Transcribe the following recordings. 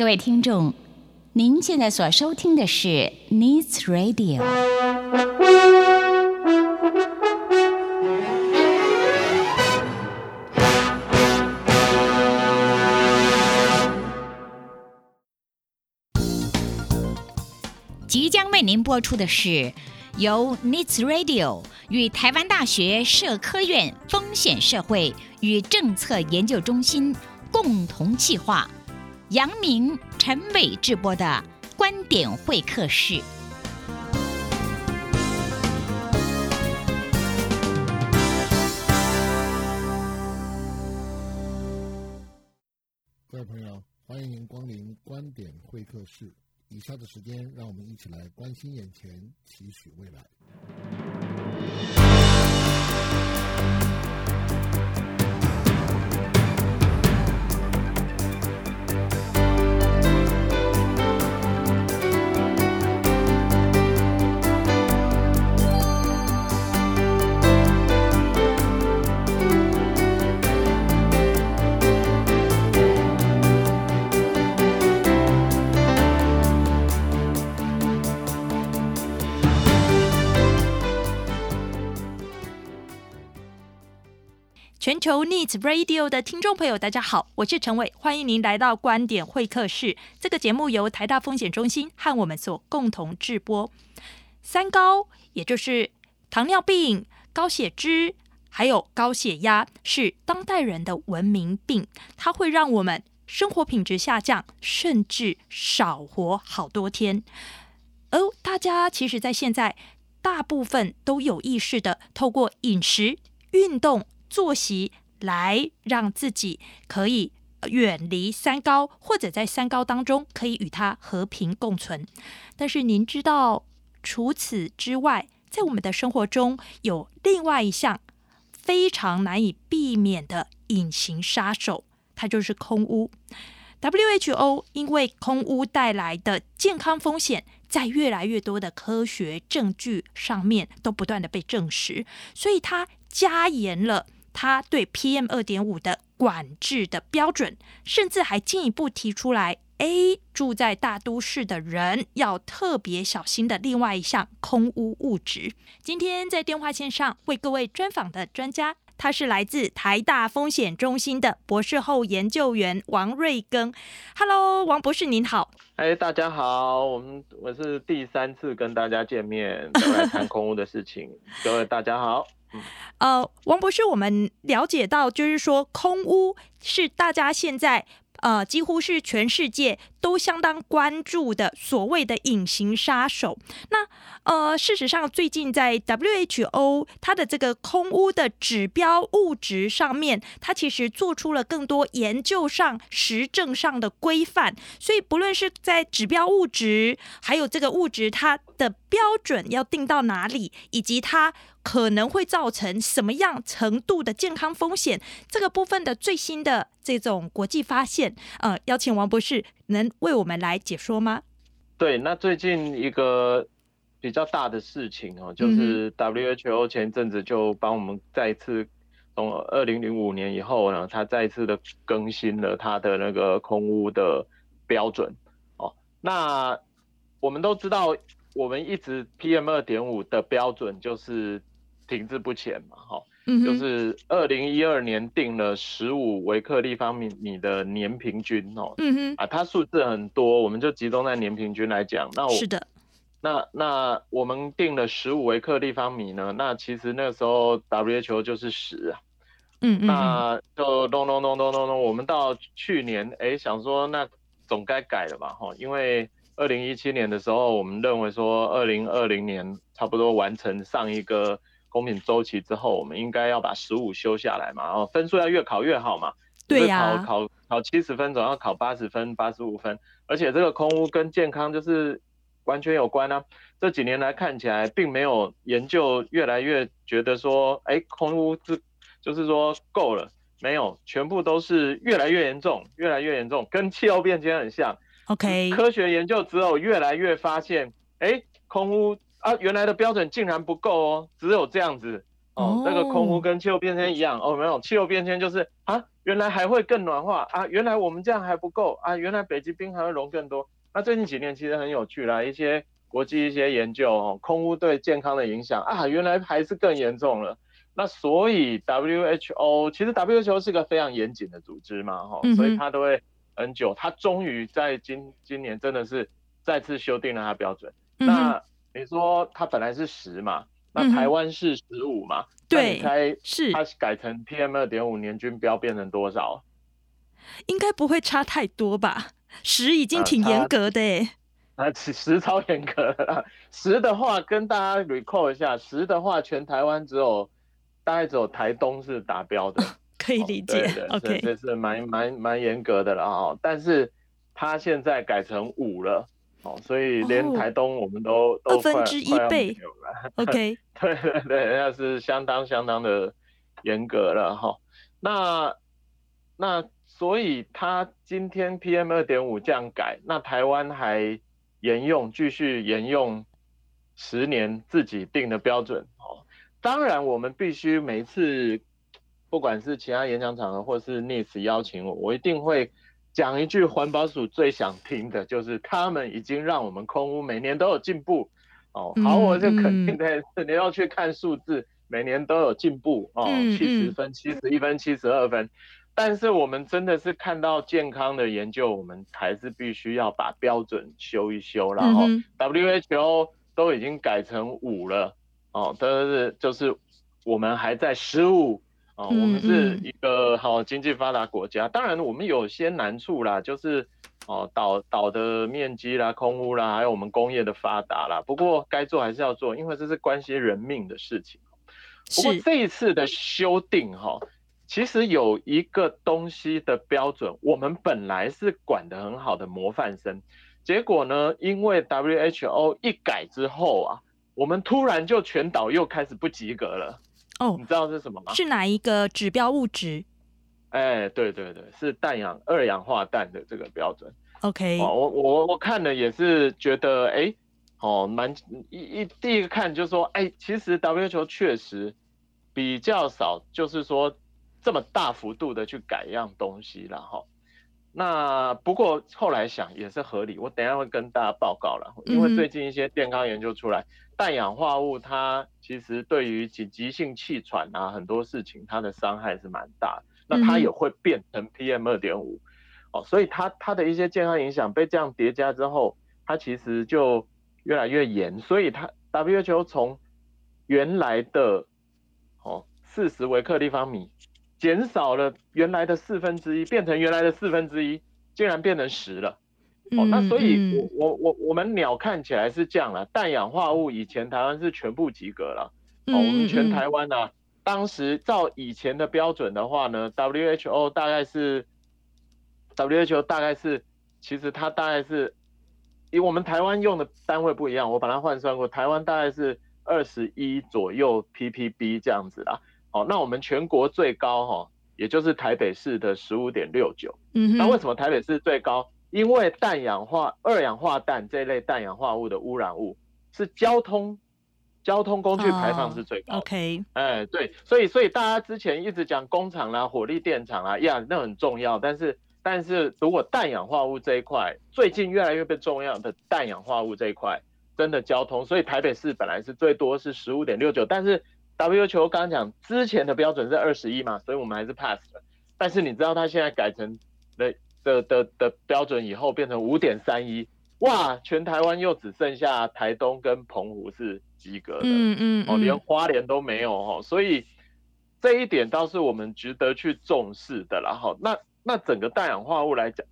各位听众，您现在所收听的是 Needs Radio。即将为您播出的是由 Needs Radio 与台湾大学社科院风险社会与政策研究中心共同企划。杨明、陈伟直播的观点会客室。各位朋友，欢迎您光临观点会客室。以下的时间，让我们一起来关心眼前，期许未来。全球 Needs Radio 的听众朋友，大家好，我是陈伟，欢迎您来到观点会客室。这个节目由台大风险中心和我们所共同制播。三高，也就是糖尿病、高血脂，还有高血压，是当代人的文明病，它会让我们生活品质下降，甚至少活好多天。而大家其实，在现在大部分都有意识的透过饮食、运动。作息来让自己可以远离三高，或者在三高当中可以与它和平共存。但是您知道，除此之外，在我们的生活中有另外一项非常难以避免的隐形杀手，它就是空屋。WHO 因为空屋带来的健康风险，在越来越多的科学证据上面都不断的被证实，所以它加严了。他对 PM 二点五的管制的标准，甚至还进一步提出来，：A，住在大都市的人要特别小心的另外一项空污物质。今天在电话线上为各位专访的专家，他是来自台大风险中心的博士后研究员王瑞庚。Hello，王博士您好。哎，大家好，我们我是第三次跟大家见面，都来谈空污的事情。各位大家好。呃，王博士，我们了解到，就是说，空污是大家现在呃，几乎是全世界都相当关注的所谓的隐形杀手。那呃，事实上，最近在 WHO 它的这个空污的指标物质上面，它其实做出了更多研究上、实证上的规范。所以，不论是在指标物质，还有这个物质它的标准要定到哪里，以及它可能会造成什么样程度的健康风险，这个部分的最新的这种国际发现，呃，邀请王博士能为我们来解说吗？对，那最近一个。比较大的事情哦，就是 WHO 前阵子就帮我们再次从二零零五年以后呢，它再次的更新了它的那个空屋的标准哦。那我们都知道，我们一直 PM 二点五的标准就是停滞不前嘛，哈，就是二零一二年定了十五微克立方米的年平均哦，嗯哼，啊，它数字很多，我们就集中在年平均来讲。那我是的。那那我们定了十五微克立方米呢？那其实那个时候 WHO 就是十啊，嗯嗯，那就咚咚咚咚咚咚，我们到去年哎想说那总该改了吧哈，因为二零一七年的时候我们认为说二零二零年差不多完成上一个公平周期之后，我们应该要把十五修下来嘛，然后分数要越考越好嘛，对呀，考考考七十分总要考八十分、八十五分，而且这个空屋跟健康就是。完全有关啊！这几年来看起来，并没有研究越来越觉得说，哎，空屋是就是说够了，没有，全部都是越来越严重，越来越严重，跟气候变迁很像。OK，科学研究之后，越来越发现，哎，空污啊，原来的标准竟然不够哦，只有这样子，哦，那个空污跟气候变迁一样哦，没有气候变迁就是啊，原来还会更暖化啊，原来我们这样还不够啊，原来北极冰还会融更多。那最近几年其实很有趣啦，一些国际一些研究哦，空污对健康的影响啊，原来还是更严重了。那所以 WHO 其实 WHO 是个非常严谨的组织嘛，哈，所以它都会很久，他终于在今今年真的是再次修订了他标准。那你说它本来是十嘛？那台湾是十五嘛？对，你猜是它改成 PM 二点五年均标变成多少？应该不会差太多吧？十已经挺严格的诶。啊，十超严格的。十的话，跟大家 recall 一下，十的话，全台湾只有大概只有台东是达标的，可以理解。哦、对，对，对，这是蛮蛮蛮严格的了哦。但是它现在改成五了。哦，所以连台东我们都、哦、都二分之一倍，OK，对对对，那是相当相当的严格了哈。那那所以他今天 PM 二点五这样改，那台湾还沿用继续沿用十年自己定的标准哦。当然，我们必须每一次不管是其他演讲场合或是 NISS 邀请我，我一定会。讲一句环保署最想听的就是，他们已经让我们空屋每年都有进步哦。好，我就肯定的是，你要去看数字，每年都有进步哦，七十分、七十一分、七十二分。但是我们真的是看到健康的研究，我们还是必须要把标准修一修。然后 WHO 都已经改成五了哦，但是就是我们还在十五。哦，我们是一个好经济发达国家，当然我们有些难处啦，就是哦岛岛的面积啦、空屋啦，还有我们工业的发达啦。不过该做还是要做，因为这是关系人命的事情。不过这一次的修订哈，其实有一个东西的标准，我们本来是管得很好的模范生，结果呢，因为 WHO 一改之后啊，我们突然就全岛又开始不及格了。哦，oh, 你知道是什么吗？是哪一个指标物质？哎，对对对，是氮氧二氧化氮的这个标准。OK，哦，我我我看了也是觉得，哎，哦，蛮一一第一个看就是说，哎，其实 WHO 确实比较少，就是说这么大幅度的去改一样东西了哈。那不过后来想也是合理，我等一下会跟大家报告了，因为最近一些健康研究出来，氮氧化物它其实对于急急性气喘啊很多事情它的伤害是蛮大，那它也会变成 PM 二点五，哦，所以它它的一些健康影响被这样叠加之后，它其实就越来越严，所以它 WHO 从原来的哦四十微克立方米。减少了原来的四分之一，变成原来的四分之一，竟然变成十了。哦，那所以我，我我我我们鸟看起来是这样了。氮氧化物以前台湾是全部及格了。哦，我们全台湾呢、啊，当时照以前的标准的话呢，WHO 大概是，WHO 大概是，其实它大概是，以我们台湾用的单位不一样，我把它换算过，台湾大概是二十一左右 ppb 这样子啦。哦，那我们全国最高哈、哦，也就是台北市的十五点六九。嗯哼，那为什么台北市最高？因为氮氧化二氧化氮这类氮氧化物的污染物是交通交通工具排放是最高。Oh, OK，哎，对，所以所以大家之前一直讲工厂啦、火力电厂啊，呀，那很重要。但是但是如果氮氧化物这一块，最近越来越被重要的氮氧化物这一块，真的交通，所以台北市本来是最多是十五点六九，但是。WHO 刚刚讲之前的标准是二十一嘛，所以我们还是 pass 了。但是你知道它现在改成的的的的标准以后变成五点三一，哇，全台湾又只剩下台东跟澎湖是及格的，嗯嗯，哦，连花莲都没有哦，所以这一点倒是我们值得去重视的啦。哈，那那整个氮氧化物来讲。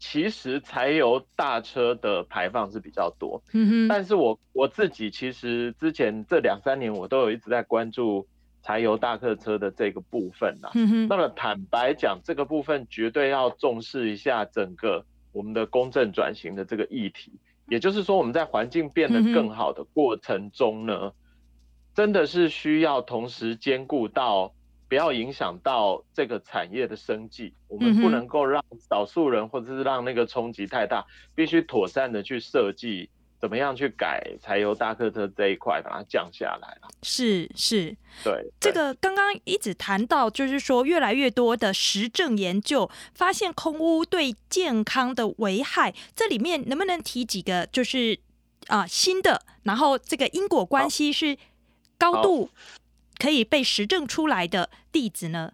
其实柴油大车的排放是比较多，嗯哼，但是我我自己其实之前这两三年我都有一直在关注柴油大客车的这个部分呐，嗯，那么坦白讲，这个部分绝对要重视一下整个我们的公正转型的这个议题，也就是说我们在环境变得更好的过程中呢，真的是需要同时兼顾到。不要影响到这个产业的生计，我们不能够让少数人或者是让那个冲击太大，必须妥善的去设计怎么样去改柴油大客车这一块，把它降下来了。是是，对，对这个刚刚一直谈到，就是说越来越多的实证研究发现空污对健康的危害，这里面能不能提几个，就是啊、呃、新的，然后这个因果关系是高度可以被实证出来的例子呢？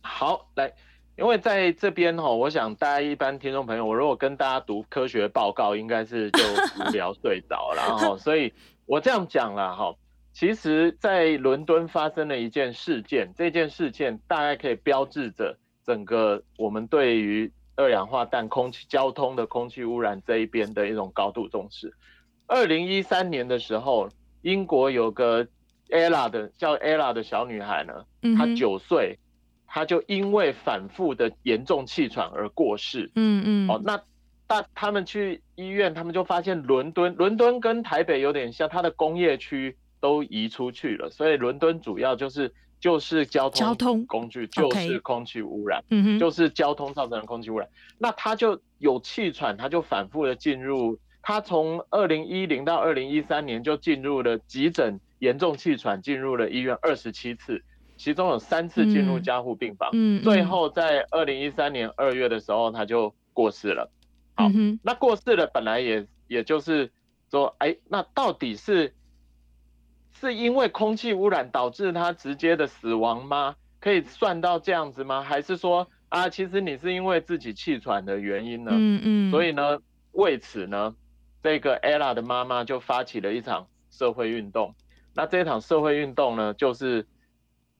好，来。因为在这边哈，我想大家一般听众朋友，我如果跟大家读科学报告，应该是就无聊睡着了，然后，所以我这样讲了哈。其实，在伦敦发生了一件事件，这件事件大概可以标志着整个我们对于二氧化碳、空气、交通的空气污染这一边的一种高度重视。二零一三年的时候，英国有个 Ella 的叫 Ella 的小女孩呢，她九岁。他就因为反复的严重气喘而过世。嗯嗯。哦，那大他们去医院，他们就发现伦敦，伦敦跟台北有点像，它的工业区都移出去了，所以伦敦主要就是就是交通交通工具就是空气污染，嗯哼，就是交通造成的空气污染。那他就有气喘，他就反复的进入，他从二零一零到二零一三年就进入了急诊，严重气喘进入了医院二十七次。其中有三次进入加护病房，嗯，最后在二零一三年二月的时候他就过世了。好，那过世了本来也也就是说，哎，那到底是是因为空气污染导致他直接的死亡吗？可以算到这样子吗？还是说啊，其实你是因为自己气喘的原因呢？嗯嗯，所以呢，为此呢，这个 Ella 的妈妈就发起了一场社会运动。那这场社会运动呢，就是。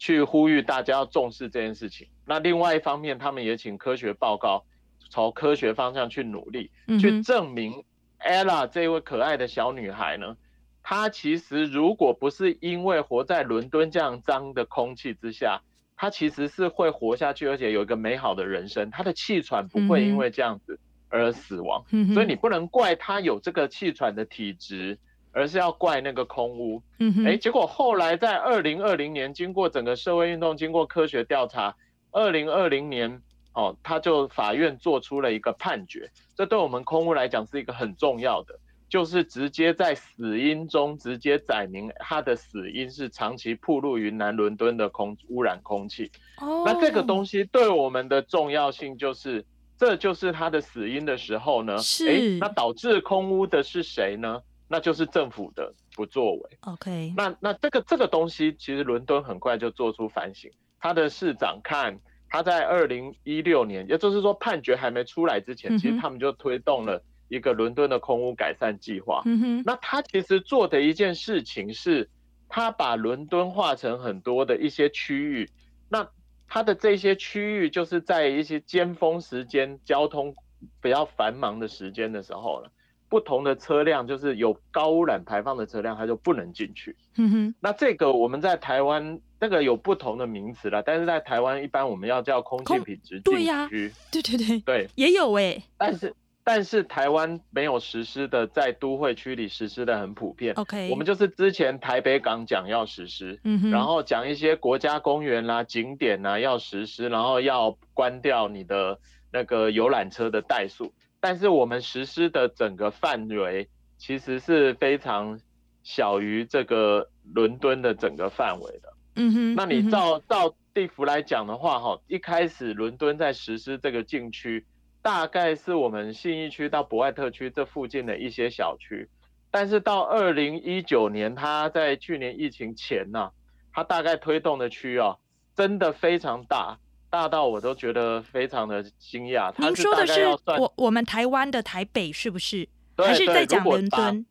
去呼吁大家要重视这件事情。那另外一方面，他们也请科学报告朝科学方向去努力，去证明 Ella 这位可爱的小女孩呢，她其实如果不是因为活在伦敦这样脏的空气之下，她其实是会活下去，而且有一个美好的人生。她的气喘不会因为这样子而死亡，所以你不能怪她有这个气喘的体质。而是要怪那个空屋，嗯哼，哎，结果后来在二零二零年，经过整个社会运动，经过科学调查，二零二零年，哦，他就法院做出了一个判决，这对我们空屋来讲是一个很重要的，就是直接在死因中直接载明他的死因是长期暴露云南伦敦的空污染空气。哦，那这个东西对我们的重要性就是，这就是他的死因的时候呢，是，那导致空屋的是谁呢？那就是政府的不作为。OK，那那这个这个东西，其实伦敦很快就做出反省。他的市长看他在二零一六年，也就是说判决还没出来之前，其实他们就推动了一个伦敦的空屋改善计划。嗯哼，那他其实做的一件事情是，他把伦敦划成很多的一些区域。那他的这些区域，就是在一些尖峰时间、交通比较繁忙的时间的时候了。不同的车辆就是有高污染排放的车辆，它就不能进去。嗯哼，那这个我们在台湾那个有不同的名词啦，但是在台湾一般我们要叫空气品质禁区。对对对对，也有哎、欸。但是但是台湾没有实施的，在都会区里实施的很普遍。OK，我们就是之前台北港讲要实施，嗯，然后讲一些国家公园啦、景点啦要实施，然后要关掉你的那个游览车的怠速。但是我们实施的整个范围其实是非常小于这个伦敦的整个范围的。嗯哼。那你照照地图来讲的话，哈，一开始伦敦在实施这个禁区，大概是我们信义区到博爱特区这附近的一些小区。但是到二零一九年，它在去年疫情前呢，它大概推动的区啊，真的非常大。大到我都觉得非常的惊讶。您说的是我我们台湾的台北是不是？对还是在讲伦敦？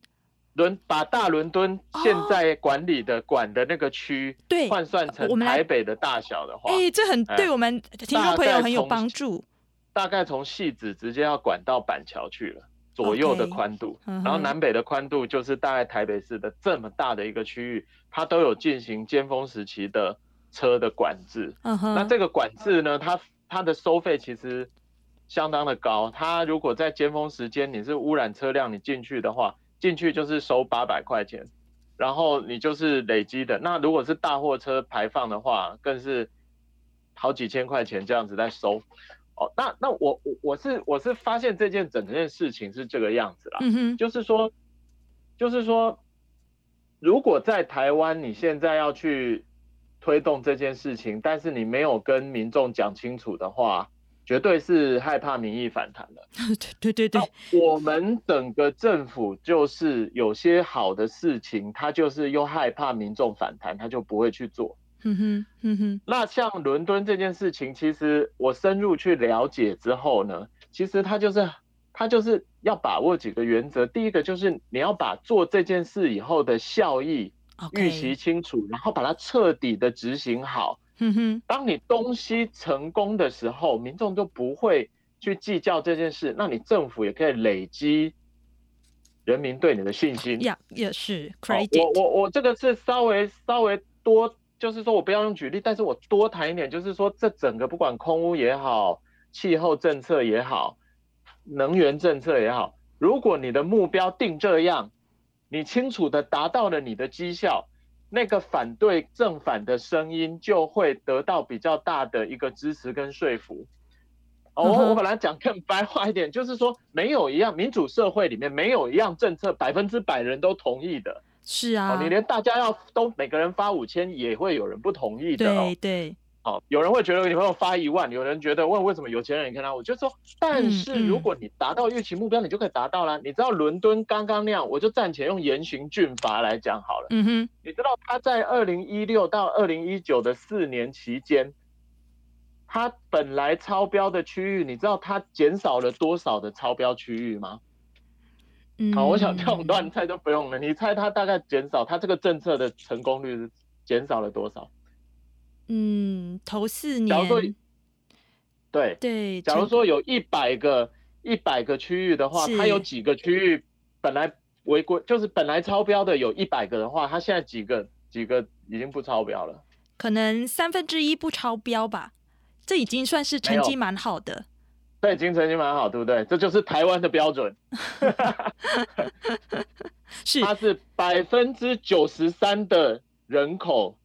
伦把大伦敦现在管理的、哦、管的那个区，对，换算成台北的大小的话，哎，这很对我们听众朋友很有帮助。大概从戏子直接要管到板桥去了，左右的宽度然后南北的宽度就是大概台北市的这么大的一个区域，它都有进行尖峰时期的。车的管制，uh huh. 那这个管制呢，它它的收费其实相当的高。它如果在尖峰时间你是污染车辆，你进去的话，进去就是收八百块钱，然后你就是累积的。那如果是大货车排放的话，更是好几千块钱这样子在收。哦，那那我我我是我是发现这件整件事情是这个样子啦，uh huh. 就是说就是说，如果在台湾你现在要去推动这件事情，但是你没有跟民众讲清楚的话，绝对是害怕民意反弹的。对对对对，我们整个政府就是有些好的事情，他就是又害怕民众反弹，他就不会去做。那像伦敦这件事情，其实我深入去了解之后呢，其实他就是他就是要把握几个原则。第一个就是你要把做这件事以后的效益预期清楚然后把它彻底的执行好。当你东西成功的时候，民众就不会去计较这件事，那你政府也可以累积人民对你的信心。呀，也是。我我我这个是稍微稍微多。就是说我不要用举例，但是我多谈一点，就是说这整个不管空屋也好，气候政策也好，能源政策也好，如果你的目标定这样，你清楚的达到了你的绩效，那个反对正反的声音就会得到比较大的一个支持跟说服。哦，我本来讲更白话一点，就是说没有一样民主社会里面没有一样政策百分之百人都同意的。是啊，你连大家要都每个人发五千，也会有人不同意的。对对，好，有人会觉得你朋友发一万，有人觉得问为什么有钱人你看他，我就说，但是如果你达到预期目标，你就可以达到了。你知道伦敦刚刚那样，我就暂且用严刑峻法来讲好了。嗯哼，你知道他在二零一六到二零一九的四年期间，他本来超标的区域，你知道他减少了多少的超标区域吗？好，我想这种乱猜都不用了。你猜他大概减少，他这个政策的成功率是减少了多少？嗯，头四年。假如说，对对，假如说有一百个一百个区域的话，它有几个区域本来违规，就是本来超标的有一百个的话，它现在几个几个已经不超标了？可能三分之一不超标吧，这已经算是成绩蛮好的。对，经成绩蛮好，对不对？这就是台湾的标准。是，它是百分之九十三的人口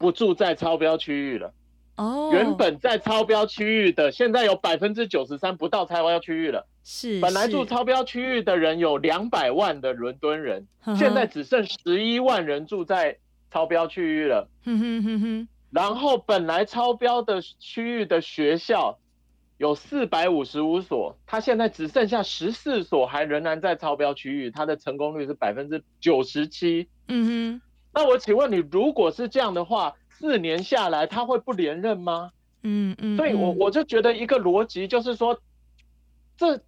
不住在超标区域了。哦。原本在超标区域的，现在有百分之九十三不到超标区域了。是。本来住超标区域的人有两百万的伦敦人，现在只剩十一万人住在超标区域了。哼哼哼哼。然后本来超标的区域的学校。有四百五十五所，它现在只剩下十四所，还仍然在超标区域，它的成功率是百分之九十七。嗯哼，那我请问你，如果是这样的话，四年下来他会不连任吗？嗯嗯，所以我我就觉得一个逻辑就是说，这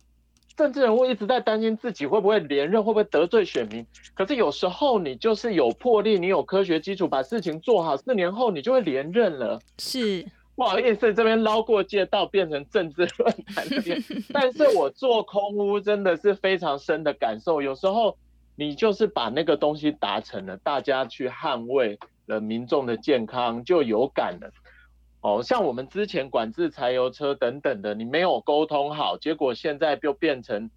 政治人物一直在担心自己会不会连任，会不会得罪选民。可是有时候你就是有魄力，你有科学基础，把事情做好，四年后你就会连任了。是。不好意思，这边捞过界道变成政治论坛这边，但是我做空屋真的是非常深的感受。有时候你就是把那个东西达成了，大家去捍卫了民众的健康，就有感了。哦，像我们之前管制柴油车等等的，你没有沟通好，结果现在就变成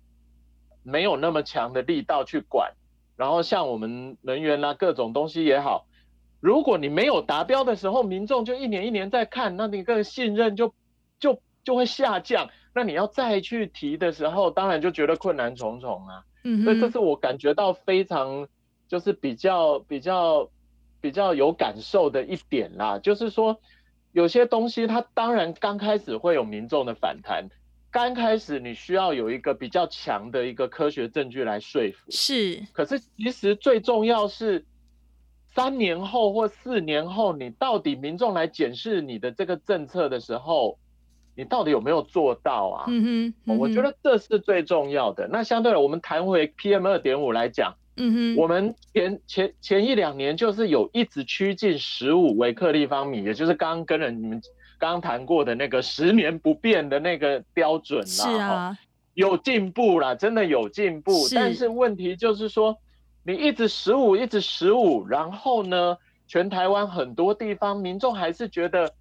没有那么强的力道去管。然后像我们能源啊，各种东西也好。如果你没有达标的时候，民众就一年一年在看，那你个信任就就就会下降。那你要再去提的时候，当然就觉得困难重重啊。嗯，所以这是我感觉到非常就是比较比较比较有感受的一点啦。就是说，有些东西它当然刚开始会有民众的反弹，刚开始你需要有一个比较强的一个科学证据来说服。是，可是其实最重要是。三年后或四年后，你到底民众来检视你的这个政策的时候，你到底有没有做到啊？嗯哼，嗯哼，我觉得这是最重要的。那相对的，我们谈回 PM 二点五来讲，嗯哼，我们前前前一两年就是有一直趋近十五微克立方米，也就是刚刚跟人你们刚刚谈过的那个十年不变的那个标准啦。是啊，有进步啦，真的有进步。是，但是问题就是说。你一直十五，一直十五，然后呢，全台湾很多地方民众还是觉得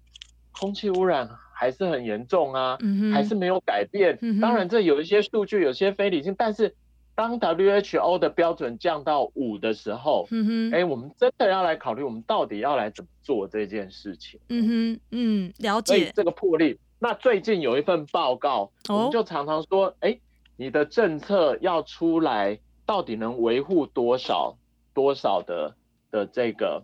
空气污染还是很严重啊，嗯、还是没有改变。嗯、当然，这有一些数据有些非理性，但是当 WHO 的标准降到五的时候，嗯哼，哎，我们真的要来考虑，我们到底要来怎么做这件事情？嗯哼，嗯，了解这个魄力。那最近有一份报告，哦、我们就常常说，哎，你的政策要出来。到底能维护多少多少的的这个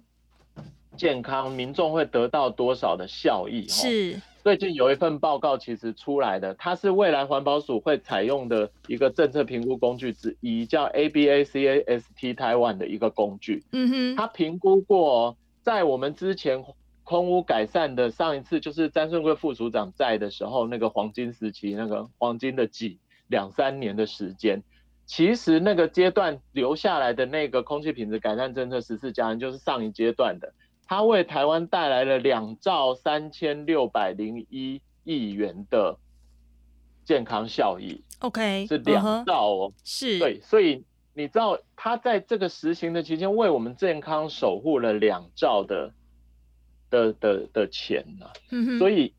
健康，民众会得到多少的效益？是。最近有一份报告其实出来的，它是未来环保署会采用的一个政策评估工具之一，叫 ABACAST Taiwan 的一个工具。嗯哼，它评估过，在我们之前空屋改善的上一次，就是詹顺贵副署长在的时候，那个黄金时期，那个黄金的几两三年的时间，其实那个阶段留下来的那个空气品质改善政策十四加 N，就是上一阶段的。它为台湾带来了两兆三千六百零一亿元的健康效益。OK，是两兆哦，是对，所以你知道，它在这个实行的期间，为我们健康守护了两兆的的的的钱呢、啊。嗯，所以，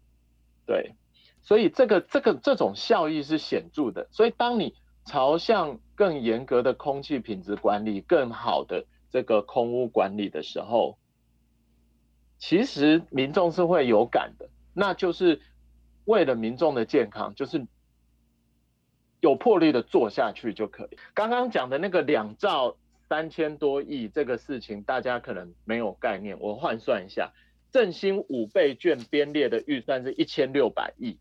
对，所以这个这个这种效益是显著的。所以，当你朝向更严格的空气品质管理、更好的这个空污管理的时候，其实民众是会有感的，那就是为了民众的健康，就是有魄力的做下去就可以。刚刚讲的那个两兆三千多亿这个事情，大家可能没有概念。我换算一下，振兴五倍券编列的预算是一千六百亿，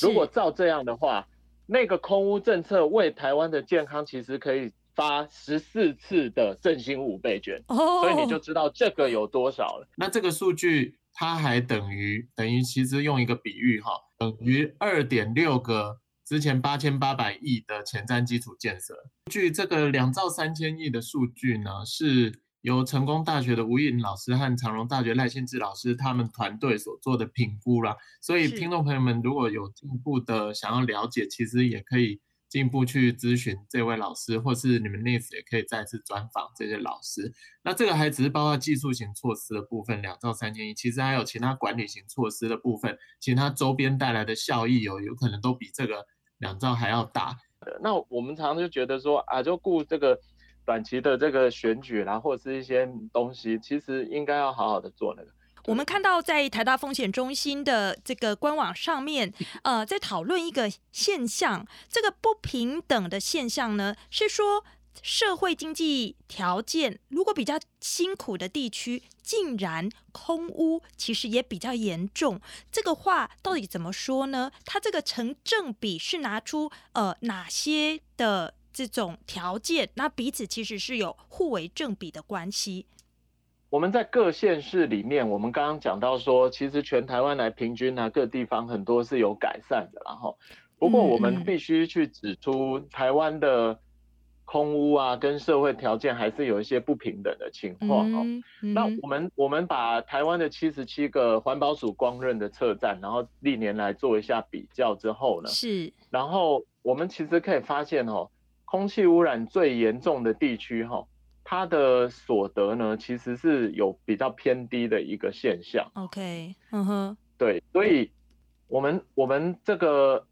如果照这样的话，那个空屋政策为台湾的健康其实可以。发十四次的振兴五倍券，oh. 所以你就知道这个有多少了。那这个数据它还等于等于，其实用一个比喻哈，等于二点六个之前八千八百亿的前瞻基础建设。据这个两兆三千亿的数据呢，是由成功大学的吴映老师和长荣大学赖信志老师他们团队所做的评估啦。所以听众朋友们如果有进一步的想要了解，其实也可以。进一步去咨询这位老师，或是你们 Nis 也可以再次专访这些老师。那这个还只是包括技术型措施的部分，两兆三千亿，其实还有其他管理型措施的部分，其他周边带来的效益有有可能都比这个两兆还要大。那我们常常就觉得说啊，就顾这个短期的这个选举啦，或者是一些东西，其实应该要好好的做那个。我们看到在台大风险中心的这个官网上面，呃，在讨论一个现象，这个不平等的现象呢，是说社会经济条件如果比较辛苦的地区，竟然空屋其实也比较严重。这个话到底怎么说呢？它这个成正比是拿出呃哪些的这种条件，那彼此其实是有互为正比的关系。我们在各县市里面，我们刚刚讲到说，其实全台湾来平均呢，各地方很多是有改善的，然后，不过我们必须去指出，台湾的空屋啊，跟社会条件还是有一些不平等的情况哦。那我们我们把台湾的七十七个环保署光认的测站，然后历年来做一下比较之后呢，是，然后我们其实可以发现哦，空气污染最严重的地区哈。他的所得呢，其实是有比较偏低的一个现象。OK，嗯哼，对，所以我们我们这个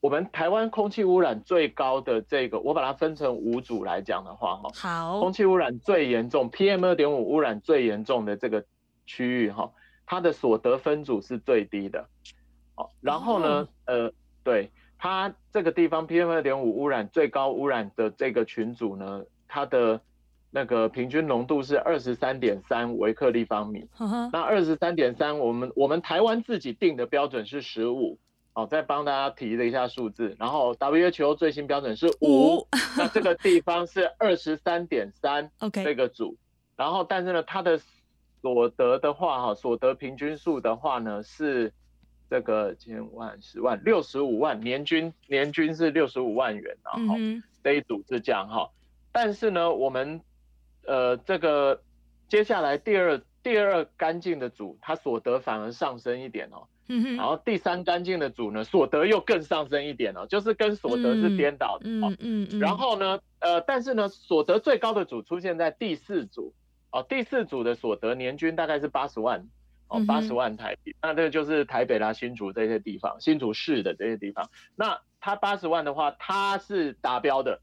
我们台湾空气污染最高的这个，我把它分成五组来讲的话，哈，好，空气污染最严重，PM 二点五污染最严重的这个区域，哈，它的所得分组是最低的。好，然后呢，oh. 呃，对，它这个地方 PM 二点五污染最高污染的这个群组呢，它的那个平均浓度是二十三点三微克立方米。Uh. 那二十三点三，我们我们台湾自己定的标准是十五。哦，再帮大家提了一下数字。然后 WHO 最新标准是五。那这个地方是二十三点三。OK。这个组。然后，但是呢，它的所得的话，哈，所得平均数的话呢，是这个千万、十万、六十五万，年均年均是六十五万元。然后这一组是这样哈。但是呢，我们呃，这个接下来第二第二干净的组，它所得反而上升一点哦。嗯哼。然后第三干净的组呢，所得又更上升一点哦，就是跟所得是颠倒的。嗯嗯嗯。然后呢，呃，但是呢，所得最高的组出现在第四组哦，第四组的所得年均大概是八十万哦，八十万台币。那这个就是台北啦、新竹这些地方，新竹市的这些地方。那他八十万的话，他是达标的。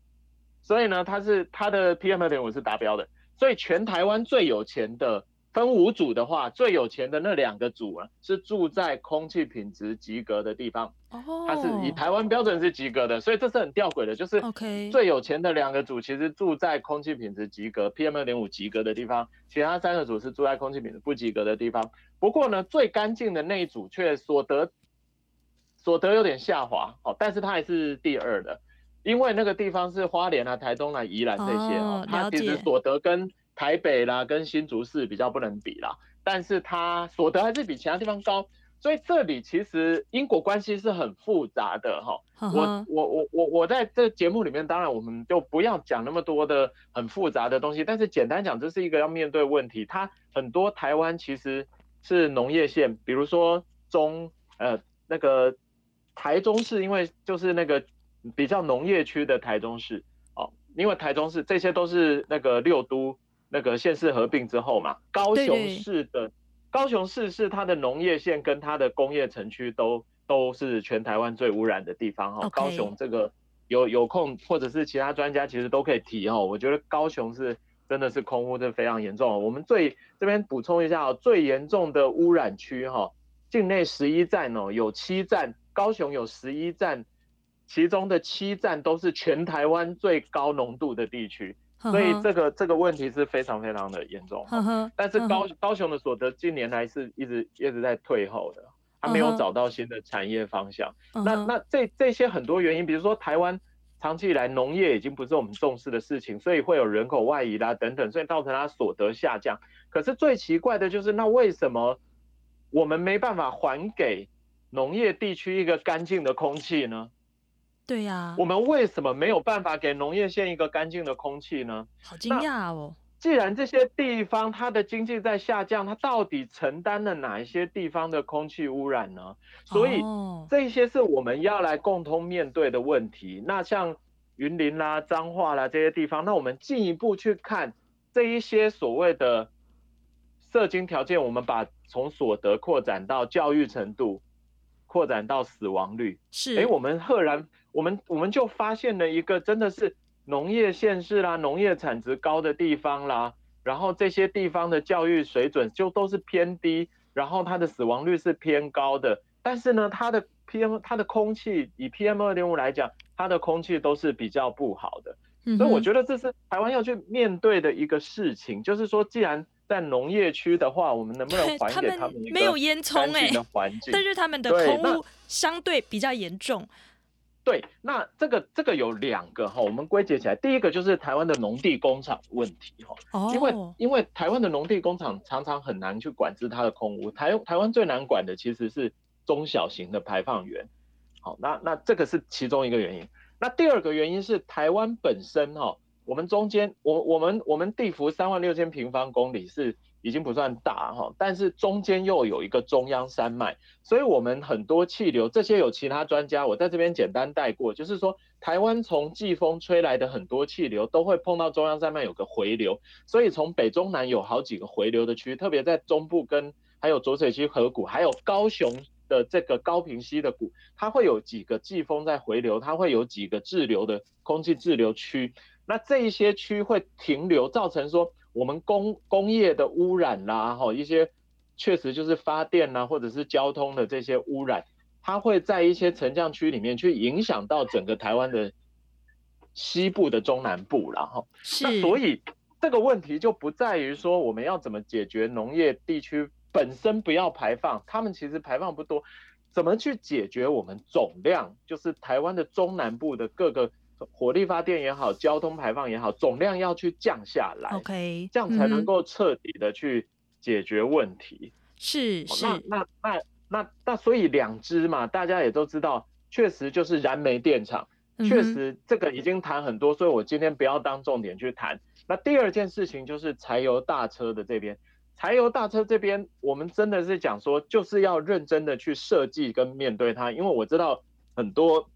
所以呢，它是它的 PM 二点五是达标的，所以全台湾最有钱的分五组的话，最有钱的那两个组啊，是住在空气品质及格的地方。哦，它是以台湾标准是及格的，所以这是很吊诡的，就是最有钱的两个组其实住在空气品质及格 PM 二点五及格的地方，其他三个组是住在空气品质不及格的地方。不过呢，最干净的那一组却所得所得有点下滑，哦，但是它还是第二的，因为那个地方是花莲啊、台东啊、宜兰这些哦，它其实所得跟台北啦，跟新竹市比较不能比啦，但是它所得还是比其他地方高，所以这里其实因果关系是很复杂的哈。我我我我我在这节目里面，当然我们就不要讲那么多的很复杂的东西，但是简单讲，这是一个要面对问题。它很多台湾其实是农业县，比如说中呃那个台中市，因为就是那个比较农业区的台中市哦，因为台中市这些都是那个六都。那个县市合并之后嘛，高雄市的高雄市是它的农业县跟它的工业城区都都是全台湾最污染的地方哈。高雄这个有有空或者是其他专家其实都可以提哈。我觉得高雄是真的是空污是非常严重。我们最这边补充一下哦，最严重的污染区哈，境内十一站哦，有七站，高雄有十一站，其中的七站都是全台湾最高浓度的地区。所以这个这个问题是非常非常的严重，但是高高雄的所得近年来是一直一直在退后的，他没有找到新的产业方向。那那这这些很多原因，比如说台湾长期以来农业已经不是我们重视的事情，所以会有人口外移啦等等，所以造成它所得下降。可是最奇怪的就是，那为什么我们没办法还给农业地区一个干净的空气呢？对呀、啊，我们为什么没有办法给农业县一个干净的空气呢？好惊讶哦！既然这些地方它的经济在下降，它到底承担了哪一些地方的空气污染呢？所以这些是我们要来共同面对的问题。那像云林啦、彰化啦这些地方，那我们进一步去看这一些所谓的社经条件，我们把从所得扩展到教育程度，扩展到死亡率。是，哎，我们赫然。我们我们就发现了一个真的是农业县市啦，农业产值高的地方啦，然后这些地方的教育水准就都是偏低，然后它的死亡率是偏高的，但是呢，它的 PM 它的空气以 PM 二点五来讲，它的空气都是比较不好的，所以我觉得这是台湾要去面对的一个事情，就是说，既然在农业区的话，我们能不能 还给他们？没有烟囱哎，但是他们的空污相对比较严重。对，那这个这个有两个哈，我们归结起来，第一个就是台湾的农地工厂问题哈，因为因为台湾的农地工厂常常很难去管制它的空污，台台湾最难管的其实是中小型的排放源，好，那那这个是其中一个原因，那第二个原因是台湾本身哈，我们中间我我们我们地幅三万六千平方公里是。已经不算大哈，但是中间又有一个中央山脉，所以我们很多气流，这些有其他专家，我在这边简单带过，就是说台湾从季风吹来的很多气流都会碰到中央山脉有个回流，所以从北中南有好几个回流的区，特别在中部跟还有浊水溪河谷，还有高雄的这个高平溪的谷，它会有几个季风在回流，它会有几个滞留的空气滞留区，那这一些区会停留，造成说。我们工工业的污染啦，哈，一些确实就是发电啦，或者是交通的这些污染，它会在一些沉降区里面去影响到整个台湾的西部的中南部然后。是。那所以这个问题就不在于说我们要怎么解决农业地区本身不要排放，他们其实排放不多，怎么去解决我们总量，就是台湾的中南部的各个。火力发电也好，交通排放也好，总量要去降下来，OK，这样才能够彻底的去解决问题。是是，那那那那那，所以两支嘛，大家也都知道，确实就是燃煤电厂，确实这个已经谈很多，所以我今天不要当重点去谈。那第二件事情就是柴油大车的这边，柴油大车这边，我们真的是讲说，就是要认真的去设计跟面对它，因为我知道很多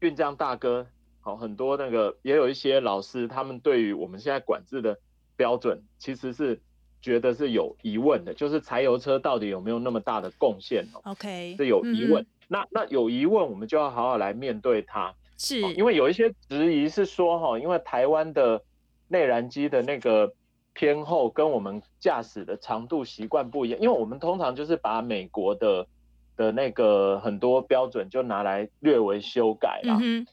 运将大哥。好，很多那个也有一些老师，他们对于我们现在管制的标准，其实是觉得是有疑问的，就是柴油车到底有没有那么大的贡献哦？OK，是有疑问。嗯、那那有疑问，我们就要好好来面对它。是，因为有一些质疑是说，哈，因为台湾的内燃机的那个偏后跟我们驾驶的长度习惯不一样，因为我们通常就是把美国的的那个很多标准就拿来略微修改啦，嗯、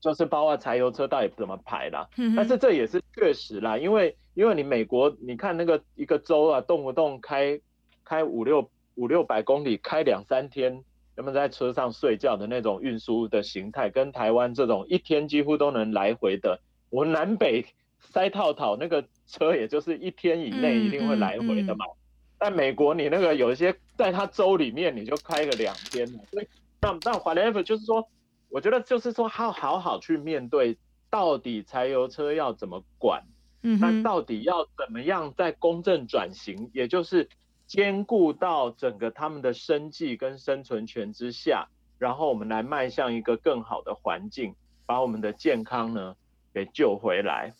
就是包括柴油车到底怎么排啦，嗯、但是这也是确实啦，因为因为你美国你看那个一个州啊，动不动开开五六五六百公里，开两三天，他们在车上睡觉的那种运输的形态，跟台湾这种一天几乎都能来回的，我南北塞套套那个。车也就是一天以内一定会来回的嘛，嗯嗯嗯、但美国你那个有一些在它州里面你就开个两天，所以那那 whatever 就是说，我觉得就是说好好好去面对到底柴油车要怎么管，嗯，那到底要怎么样在公正转型，也就是兼顾到整个他们的生计跟生存权之下，然后我们来迈向一个更好的环境，把我们的健康呢给救回来。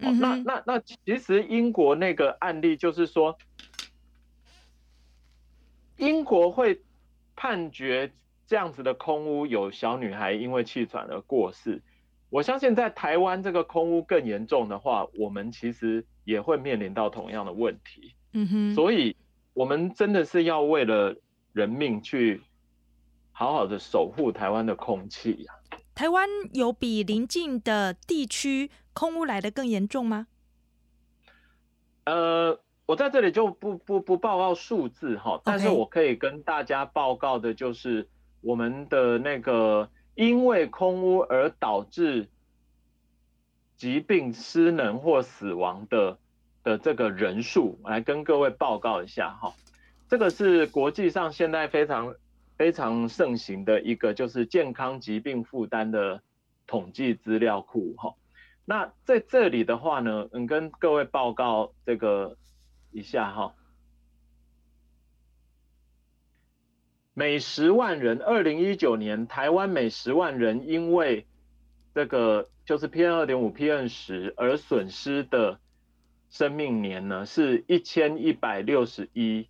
哦、那那那其实英国那个案例就是说，英国会判决这样子的空屋有小女孩因为气喘而过世。我相信在台湾这个空屋更严重的话，我们其实也会面临到同样的问题。嗯哼，所以我们真的是要为了人命去好好的守护台湾的空气呀。台湾有比邻近的地区空污来的更严重吗？呃，我在这里就不不不报告数字哈，但是我可以跟大家报告的就是我们的那个因为空污而导致疾病失能或死亡的的这个人数，来跟各位报告一下哈。这个是国际上现在非常。非常盛行的一个就是健康疾病负担的统计资料库哈，那在这里的话呢，嗯，跟各位报告这个一下哈，每十万人，二零一九年台湾每十万人因为这个就是 PM 二点五 PM 十而损失的生命年呢，是一千一百六十一，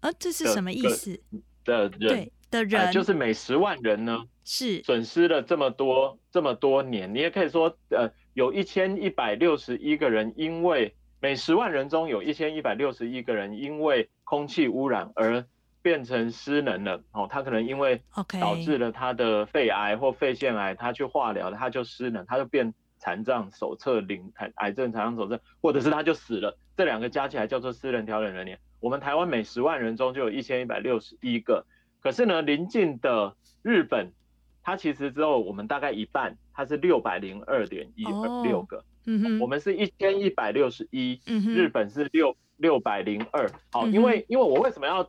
啊，这是什么意思？的人的人、呃，就是每十万人呢，是损失了这么多这么多年。你也可以说，呃，有一千一百六十一个人，因为每十万人中有一千一百六十一个人因为空气污染而变成失能了。哦，他可能因为导致了他的肺癌或肺腺癌，他去化疗了，他就失能，他就变残障手册零癌症残障手册，或者是他就死了。这两个加起来叫做失能调整人年。我们台湾每十万人中就有一千一百六十一个，可是呢，邻近的日本，它其实只有我们大概一半，它是六百零二点一六个，嗯哼，我们是一千一百六十一，日本是六六百零二，好，因为因为我为什么要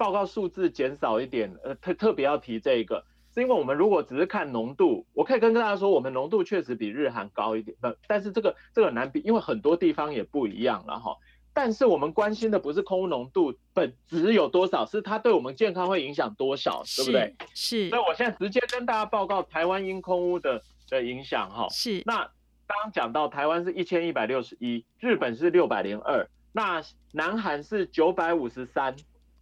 报告数字减少一点，呃，特特别要提这个，是因为我们如果只是看浓度，我可以跟大家说，我们浓度确实比日韩高一点，不，但是这个这个很难比，因为很多地方也不一样了哈。但是我们关心的不是空污浓度本值有多少，是它对我们健康会影响多少，对不对？是。所以我现在直接跟大家报告台湾因空污的的影响哈。是。那刚刚讲到台湾是一千一百六十一，日本是六百零二，那南韩是九百五十三，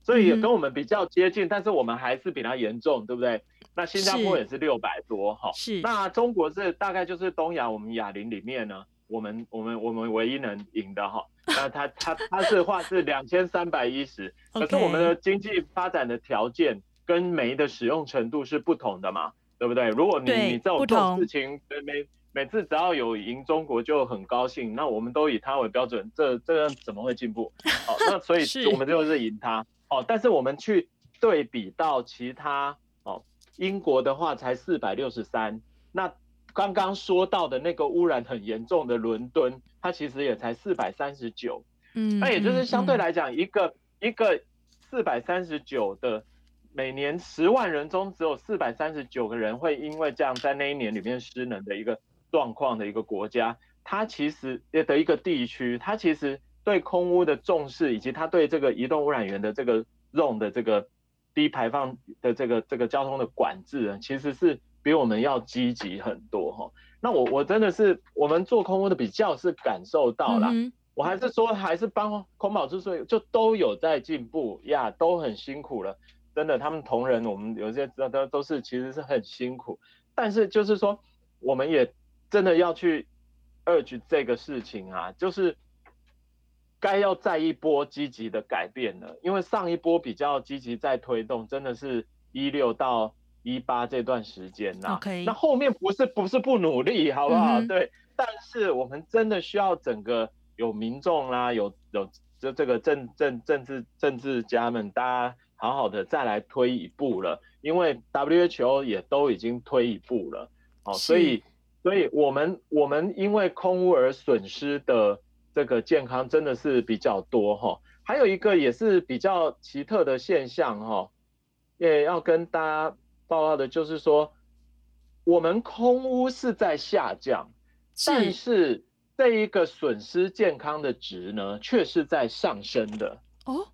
所以也跟我们比较接近，嗯，但是我们还是比它严重，对不对？那新加坡也是六百多哈。是。那中国是大概就是东亚我们亚铃里面呢，我们我们我们唯一能赢的哈。那他他他是话是两千三百一十，可是我们的经济发展的条件跟煤的使用程度是不同的嘛，对不对？如果你你这种这种事情每每次只要有赢中国就很高兴，那我们都以他为标准，这这样怎么会进步？好，那所以 我们就是赢他哦。但是我们去对比到其他哦，英国的话才四百六十三，那。刚刚说到的那个污染很严重的伦敦，它其实也才四百三十九，嗯，那也就是相对来讲，一个一个四百三十九的每年十万人中只有四百三十九个人会因为这样在那一年里面失能的一个状况的一个国家，它其实也的一个地区，它其实对空污的重视以及它对这个移动污染源的这个 zone 的这个低排放的这个这个交通的管制，其实是。比我们要积极很多哈，那我我真的是我们做空污的比较是感受到了，我还是说还是帮空保之所以就都有在进步呀，都很辛苦了，真的他们同仁我们有些知道都都是其实是很辛苦，但是就是说我们也真的要去 urge 这个事情啊，就是该要再一波积极的改变了，因为上一波比较积极在推动，真的是一六到一八这段时间呐。OK，那后面不是不是不努力，好不好？嗯、对，但是我们真的需要整个有民众啦，有有这这个政政政治政治家们，大家好好的再来推一步了，因为 WHO 也都已经推一步了，哦，所以所以我们我们因为空污而损失的。这个健康真的是比较多哈，还有一个也是比较奇特的现象哈，也要跟大家报告的就是说，我们空屋是在下降，但是这一个损失健康的值呢，却是在上升的哦。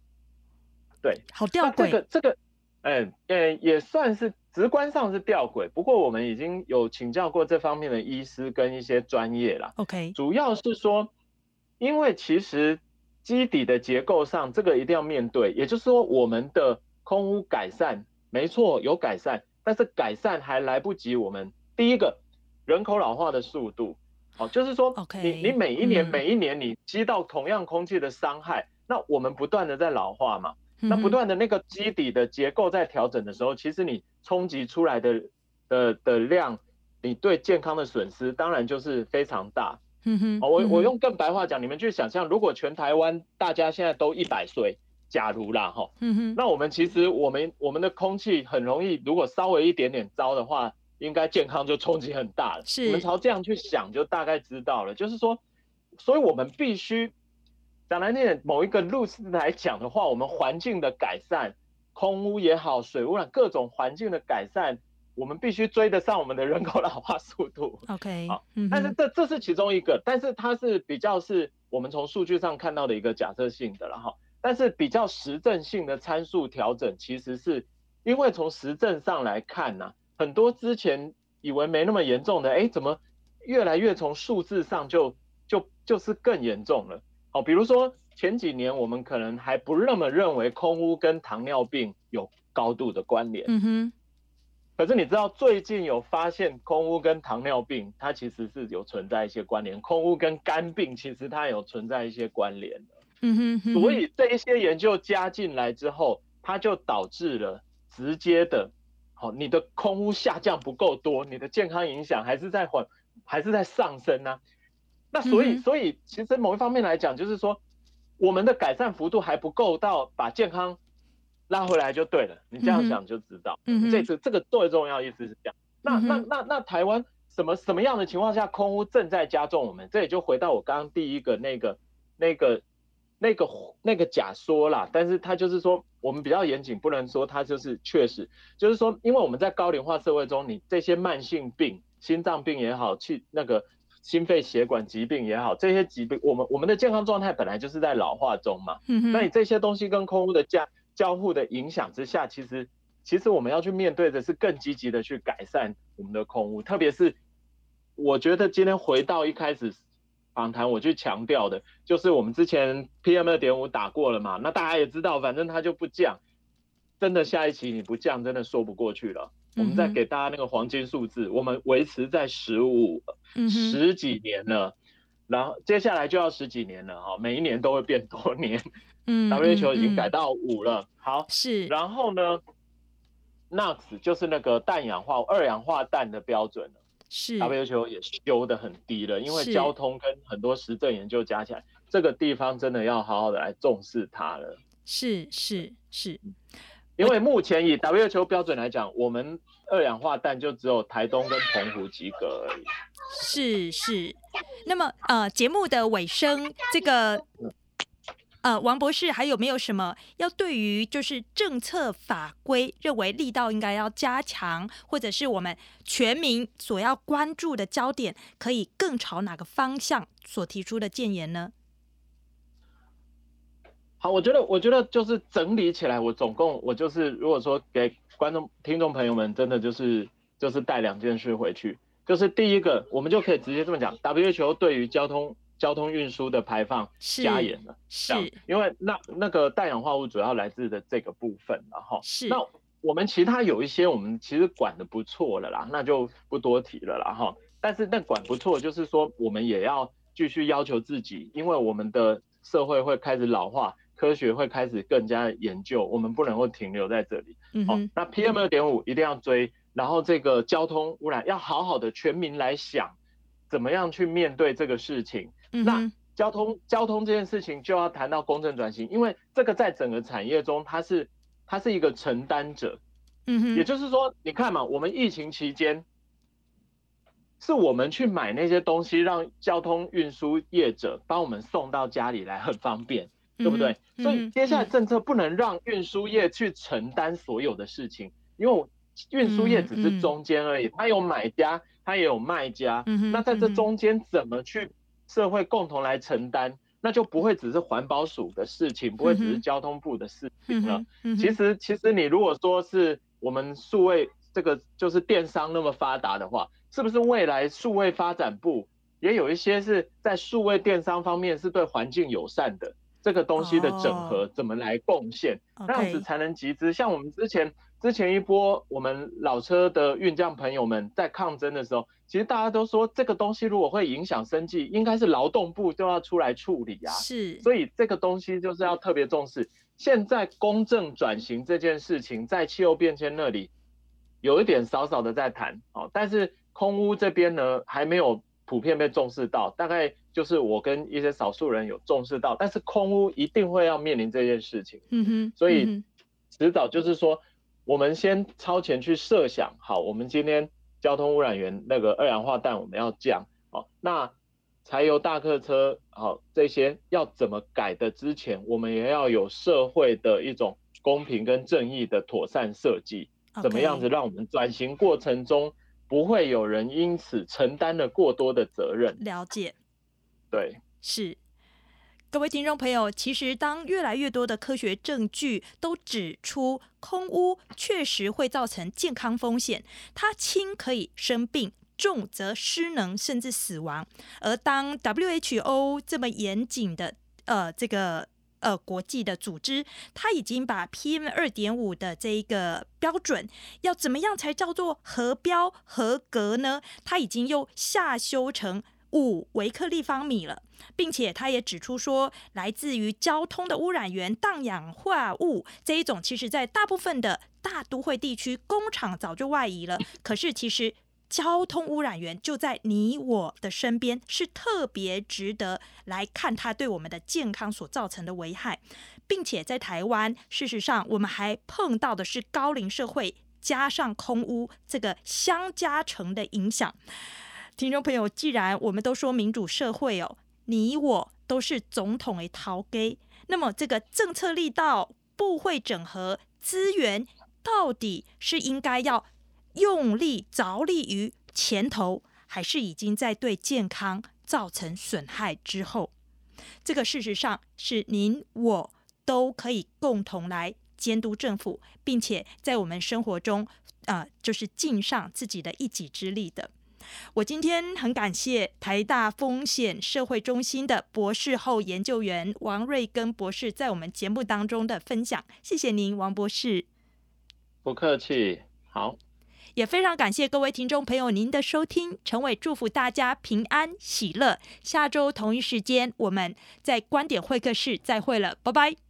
对，好吊诡。这个这个，哎哎，也算是直观上是吊诡。不过我们已经有请教过这方面的医师跟一些专业啦。OK，主要是说。因为其实基底的结构上，这个一定要面对。也就是说，我们的空污改善，没错，有改善，但是改善还来不及。我们第一个人口老化的速度，哦，就是说，你你每一年每一年你吸到同样空气的伤害，那我们不断的在老化嘛，那不断的那个基底的结构在调整的时候，其实你冲击出来的的的量，你对健康的损失当然就是非常大。嗯哼，我我用更白话讲，你们去想象，如果全台湾大家现在都一百岁，假如啦哈，嗯哼，那我们其实我们我们的空气很容易，如果稍微一点点糟的话，应该健康就冲击很大了。是，你们朝这样去想，就大概知道了。就是说，所以我们必须讲来那某一个路子来讲的话，我们环境的改善，空污也好，水污染各种环境的改善。我们必须追得上我们的人口老化速度。OK，好，但是这这是其中一个，但是它是比较是我们从数据上看到的一个假设性的了哈。但是比较实证性的参数调整，其实是因为从实证上来看呢、啊，很多之前以为没那么严重的，哎，怎么越来越从数字上就就就是更严重了？好，比如说前几年我们可能还不那么认为空污跟糖尿病有高度的关联。嗯哼。可是你知道最近有发现空污跟糖尿病，它其实是有存在一些关联。空污跟肝病其实它有存在一些关联的。嗯哼。所以这一些研究加进来之后，它就导致了直接的，好，你的空污下降不够多，你的健康影响还是在缓，还是在上升呢？那所以，所以其实某一方面来讲，就是说我们的改善幅度还不够到把健康。拉回来就对了，你这样想就知道。嗯，这次这个最重要意思是这样。那那那那台湾什么什么样的情况下空屋正在加重？我们这也就回到我刚刚第一个那个那个那个那个假说啦。但是它就是说，我们比较严谨，不能说它就是确实，就是说，因为我们在高龄化社会中，你这些慢性病，心脏病也好，去那个心肺血管疾病也好，这些疾病，我们我们的健康状态本来就是在老化中嘛。嗯，那你这些东西跟空屋的加交互的影响之下，其实其实我们要去面对的是更积极的去改善我们的空污，特别是我觉得今天回到一开始访谈，我去强调的就是我们之前 PM 二点五打过了嘛，那大家也知道，反正它就不降，真的下一期你不降，真的说不过去了。我们再给大家那个黄金数字，我们维持在十五，十几年了，然后接下来就要十几年了哈，每一年都会变多年。嗯，WHO 已经改到五了，好是，然后呢，NOx 就是那个氮氧化二氧化氮的标准了，是，WHO 也修的很低了，因为交通跟很多实证研究加起来，这个地方真的要好好的来重视它了。是是是，因为目前以 WHO 标准来讲，我们二氧化氮就只有台东跟澎湖及格而已。是是，那么呃，节目的尾声这个。呃，王博士还有没有什么要对于就是政策法规认为力道应该要加强，或者是我们全民所要关注的焦点，可以更朝哪个方向所提出的建言呢？好，我觉得，我觉得就是整理起来，我总共我就是如果说给观众、听众朋友们，真的就是就是带两件事回去，就是第一个，我们就可以直接这么讲，WHO 对于交通。交通运输的排放加严了，是，是因为那那个氮氧化物主要来自的这个部分，然后是那我们其他有一些我们其实管的不错了啦，那就不多提了啦哈。但是那管不错，就是说我们也要继续要求自己，因为我们的社会会开始老化，科学会开始更加研究，我们不能够停留在这里。嗯哼，哦，那 PM 二点五一定要追，然后这个交通污染要好好的全民来想，怎么样去面对这个事情。嗯，那交通交通这件事情就要谈到公正转型，因为这个在整个产业中，它是它是一个承担者。嗯哼，也就是说，你看嘛，我们疫情期间。是我们去买那些东西，让交通运输业者帮我们送到家里来，很方便，对不对？嗯、所以接下来政策不能让运输业去承担所有的事情，因为运输业只是中间而已，它有买家，它也有卖家。嗯、那在这中间怎么去社会共同来承担？那就不会只是环保署的事情，不会只是交通部的事情了。其实，其实你如果说是我们数位这个就是电商那么发达的话。是不是未来数位发展部也有一些是在数位电商方面是对环境友善的这个东西的整合，怎么来贡献，那样子才能集资？像我们之前之前一波我们老车的运将朋友们在抗争的时候，其实大家都说这个东西如果会影响生计，应该是劳动部就要出来处理啊。是，所以这个东西就是要特别重视。现在公正转型这件事情在气候变迁那里有一点少少的在谈哦，但是。空屋这边呢，还没有普遍被重视到，大概就是我跟一些少数人有重视到，但是空屋一定会要面临这件事情。嗯哼，所以迟早就是说，我们先超前去设想，好，我们今天交通污染源那个二氧化氮我们要降，好，那柴油大客车好这些要怎么改的之前，我们也要有社会的一种公平跟正义的妥善设计，怎么样子让我们转型过程中。不会有人因此承担了过多的责任。了解，对，是各位听众朋友，其实当越来越多的科学证据都指出空污确实会造成健康风险，它轻可以生病，重则失能甚至死亡。而当 WHO 这么严谨的呃这个。呃，国际的组织，它已经把 PM 二点五的这一个标准，要怎么样才叫做合标合格呢？它已经又下修成五微克立方米了，并且他也指出说，来自于交通的污染源氮氧化物这一种，其实在大部分的大都会地区，工厂早就外移了。可是其实。交通污染源就在你我的身边，是特别值得来看它对我们的健康所造成的危害，并且在台湾，事实上我们还碰到的是高龄社会加上空污这个相加成的影响。听众朋友，既然我们都说民主社会哦，你我都是总统的头家，那么这个政策力道、部会整合资源，到底是应该要？用力着力于前头，还是已经在对健康造成损害之后？这个事实上是您我都可以共同来监督政府，并且在我们生活中，啊、呃，就是尽上自己的一己之力的。我今天很感谢台大风险社会中心的博士后研究员王瑞根博士在我们节目当中的分享，谢谢您，王博士。不客气，好。也非常感谢各位听众朋友您的收听，陈伟祝福大家平安喜乐。下周同一时间，我们在观点会客室再会了，拜拜。